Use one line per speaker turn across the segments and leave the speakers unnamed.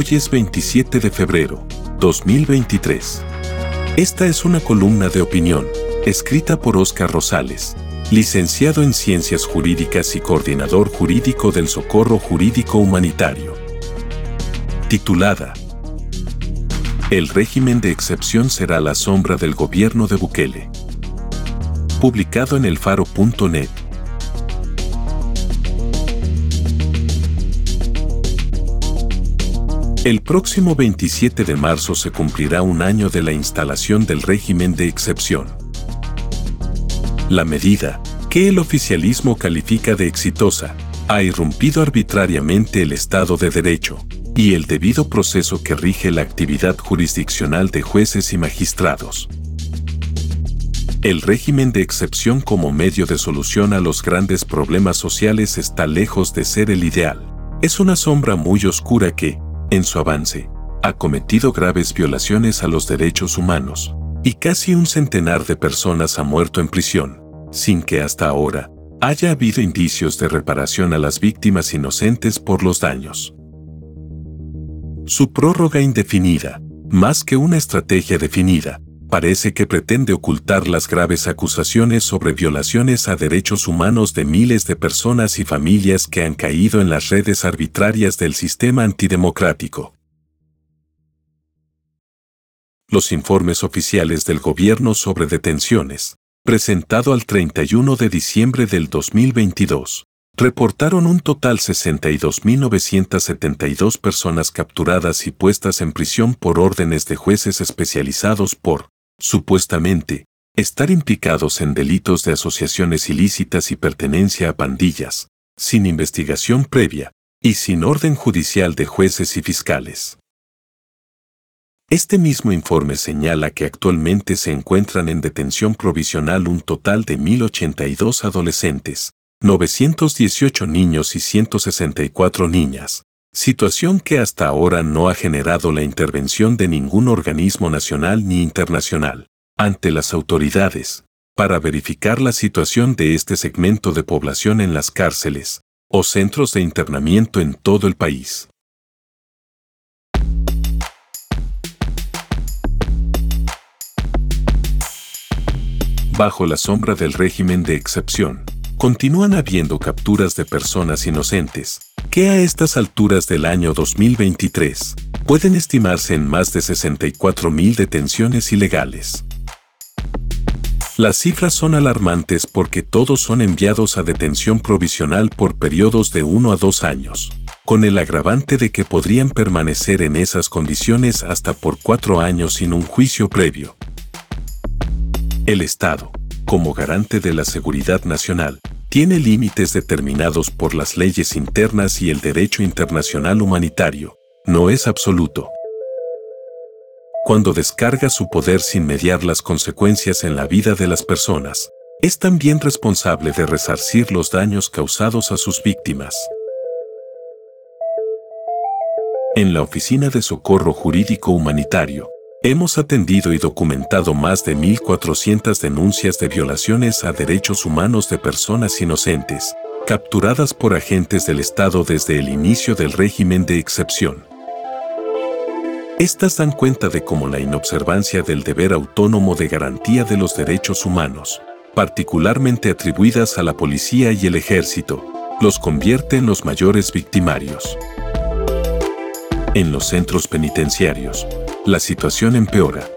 Hoy es 27 de febrero, 2023. Esta es una columna de opinión, escrita por Óscar Rosales, licenciado en Ciencias Jurídicas y coordinador jurídico del Socorro Jurídico Humanitario. Titulada El régimen de excepción será la sombra del gobierno de Bukele. Publicado en elfaro.net. El próximo 27 de marzo se cumplirá un año de la instalación del régimen de excepción. La medida, que el oficialismo califica de exitosa, ha irrumpido arbitrariamente el Estado de Derecho y el debido proceso que rige la actividad jurisdiccional de jueces y magistrados. El régimen de excepción como medio de solución a los grandes problemas sociales está lejos de ser el ideal. Es una sombra muy oscura que, en su avance, ha cometido graves violaciones a los derechos humanos, y casi un centenar de personas ha muerto en prisión, sin que hasta ahora haya habido indicios de reparación a las víctimas inocentes por los daños. Su prórroga indefinida, más que una estrategia definida, parece que pretende ocultar las graves acusaciones sobre violaciones a derechos humanos de miles de personas y familias que han caído en las redes arbitrarias del sistema antidemocrático. Los informes oficiales del gobierno sobre detenciones, presentado al 31 de diciembre del 2022, reportaron un total 62.972 personas capturadas y puestas en prisión por órdenes de jueces especializados por supuestamente, estar implicados en delitos de asociaciones ilícitas y pertenencia a pandillas, sin investigación previa y sin orden judicial de jueces y fiscales. Este mismo informe señala que actualmente se encuentran en detención provisional un total de 1.082 adolescentes, 918 niños y 164 niñas, situación que hasta ahora no ha generado la intervención de ningún organismo nacional ni internacional ante las autoridades para verificar la situación de este segmento de población en las cárceles o centros de internamiento en todo el país. Bajo la sombra del régimen de excepción, continúan habiendo capturas de personas inocentes, que a estas alturas del año 2023 pueden estimarse en más de 64.000 detenciones ilegales. Las cifras son alarmantes porque todos son enviados a detención provisional por periodos de 1 a 2 años, con el agravante de que podrían permanecer en esas condiciones hasta por 4 años sin un juicio previo. El Estado, como garante de la seguridad nacional, tiene límites determinados por las leyes internas y el derecho internacional humanitario. No es absoluto. Cuando descarga su poder sin mediar las consecuencias en la vida de las personas, es también responsable de resarcir los daños causados a sus víctimas. En la Oficina de Socorro Jurídico Humanitario, Hemos atendido y documentado más de 1.400 denuncias de violaciones a derechos humanos de personas inocentes, capturadas por agentes del Estado desde el inicio del régimen de excepción. Estas dan cuenta de cómo la inobservancia del deber autónomo de garantía de los derechos humanos, particularmente atribuidas a la policía y el ejército, los convierte en los mayores victimarios. En los centros penitenciarios, la situación empeora.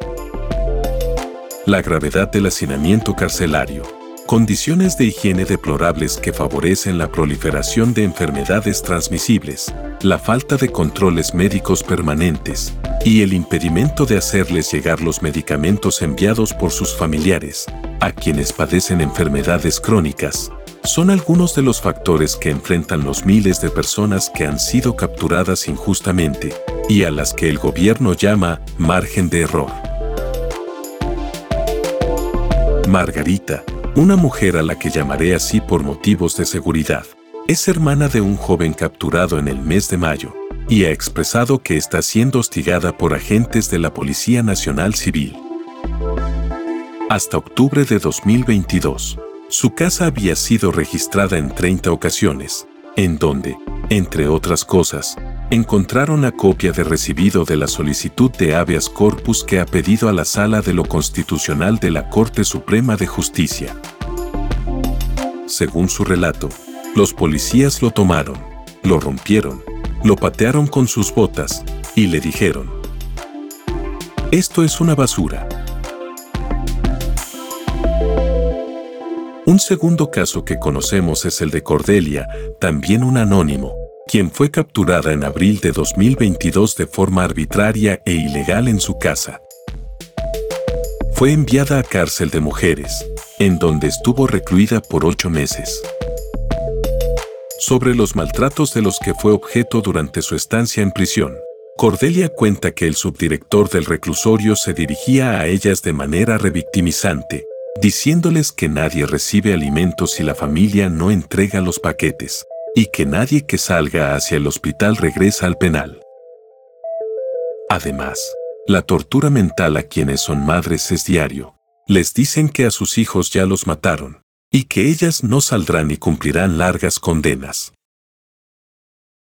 La gravedad del hacinamiento carcelario, condiciones de higiene deplorables que favorecen la proliferación de enfermedades transmisibles, la falta de controles médicos permanentes y el impedimento de hacerles llegar los medicamentos enviados por sus familiares, a quienes padecen enfermedades crónicas, son algunos de los factores que enfrentan los miles de personas que han sido capturadas injustamente y a las que el gobierno llama margen de error. Margarita, una mujer a la que llamaré así por motivos de seguridad, es hermana de un joven capturado en el mes de mayo y ha expresado que está siendo hostigada por agentes de la Policía Nacional Civil. Hasta octubre de 2022, su casa había sido registrada en 30 ocasiones, en donde, entre otras cosas, encontraron la copia de recibido de la solicitud de habeas corpus que ha pedido a la Sala de lo Constitucional de la Corte Suprema de Justicia. Según su relato, los policías lo tomaron, lo rompieron, lo patearon con sus botas y le dijeron, esto es una basura. Un segundo caso que conocemos es el de Cordelia, también un anónimo, quien fue capturada en abril de 2022 de forma arbitraria e ilegal en su casa. Fue enviada a cárcel de mujeres, en donde estuvo recluida por ocho meses. Sobre los maltratos de los que fue objeto durante su estancia en prisión, Cordelia cuenta que el subdirector del reclusorio se dirigía a ellas de manera revictimizante, diciéndoles que nadie recibe alimentos si la familia no entrega los paquetes, y que nadie que salga hacia el hospital regresa al penal. Además, la tortura mental a quienes son madres es diario. Les dicen que a sus hijos ya los mataron, y que ellas no saldrán y cumplirán largas condenas.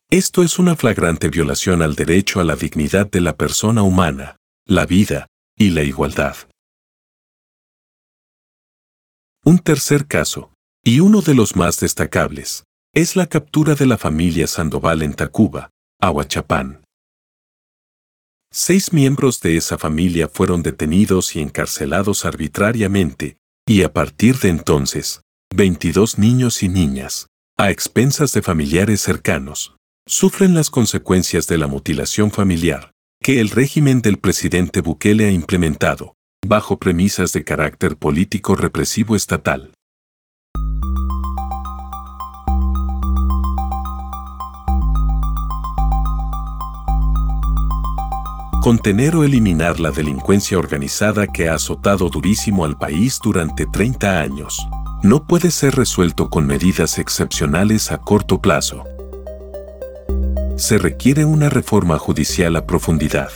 Esto es una flagrante violación al derecho a la dignidad de la persona humana, la vida y la igualdad. Un tercer caso, y uno de los más destacables, es la captura de la familia Sandoval en Tacuba, Aguachapán. Seis miembros de esa familia fueron detenidos y encarcelados arbitrariamente, y a partir de entonces, 22 niños y niñas, a expensas de familiares cercanos, sufren las consecuencias de la mutilación familiar que el régimen del presidente Bukele ha implementado, bajo premisas de carácter político represivo estatal. Contener o eliminar la delincuencia organizada que ha azotado durísimo al país durante 30 años no puede ser resuelto con medidas excepcionales a corto plazo. Se requiere una reforma judicial a profundidad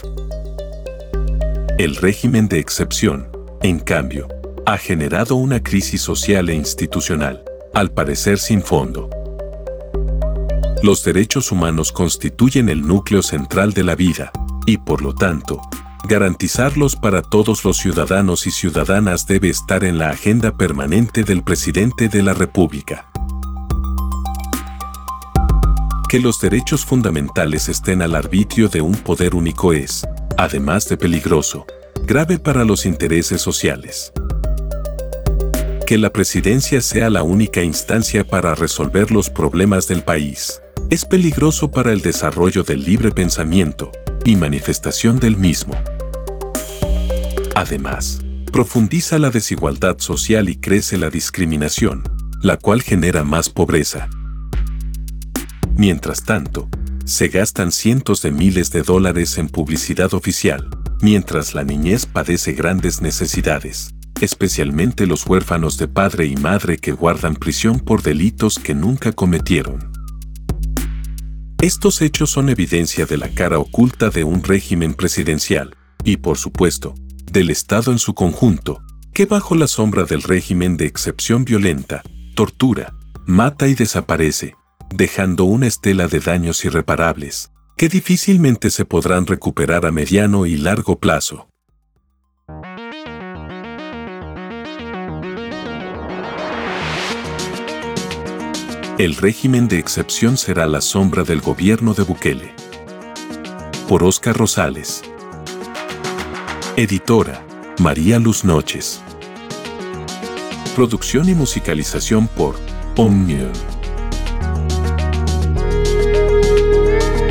el régimen de excepción, en cambio, ha generado una crisis social e institucional, al parecer sin fondo. Los derechos humanos constituyen el núcleo central de la vida, y por lo tanto, garantizarlos para todos los ciudadanos y ciudadanas debe estar en la agenda permanente del presidente de la República. Que los derechos fundamentales estén al arbitrio de un poder único es, además de peligroso, grave para los intereses sociales. Que la presidencia sea la única instancia para resolver los problemas del país es peligroso para el desarrollo del libre pensamiento y manifestación del mismo. Además, profundiza la desigualdad social y crece la discriminación, la cual genera más pobreza. Mientras tanto, se gastan cientos de miles de dólares en publicidad oficial, mientras la niñez padece grandes necesidades, especialmente los huérfanos de padre y madre que guardan prisión por delitos que nunca cometieron. Estos hechos son evidencia de la cara oculta de un régimen presidencial, y por supuesto, del Estado en su conjunto, que bajo la sombra del régimen de excepción violenta, tortura, mata y desaparece, dejando una estela de daños irreparables, que difícilmente se podrán recuperar a mediano y largo plazo. El régimen de excepción será la sombra del gobierno de Bukele. Por Oscar Rosales. Editora, María Luz Noches. Producción y musicalización por Omnium.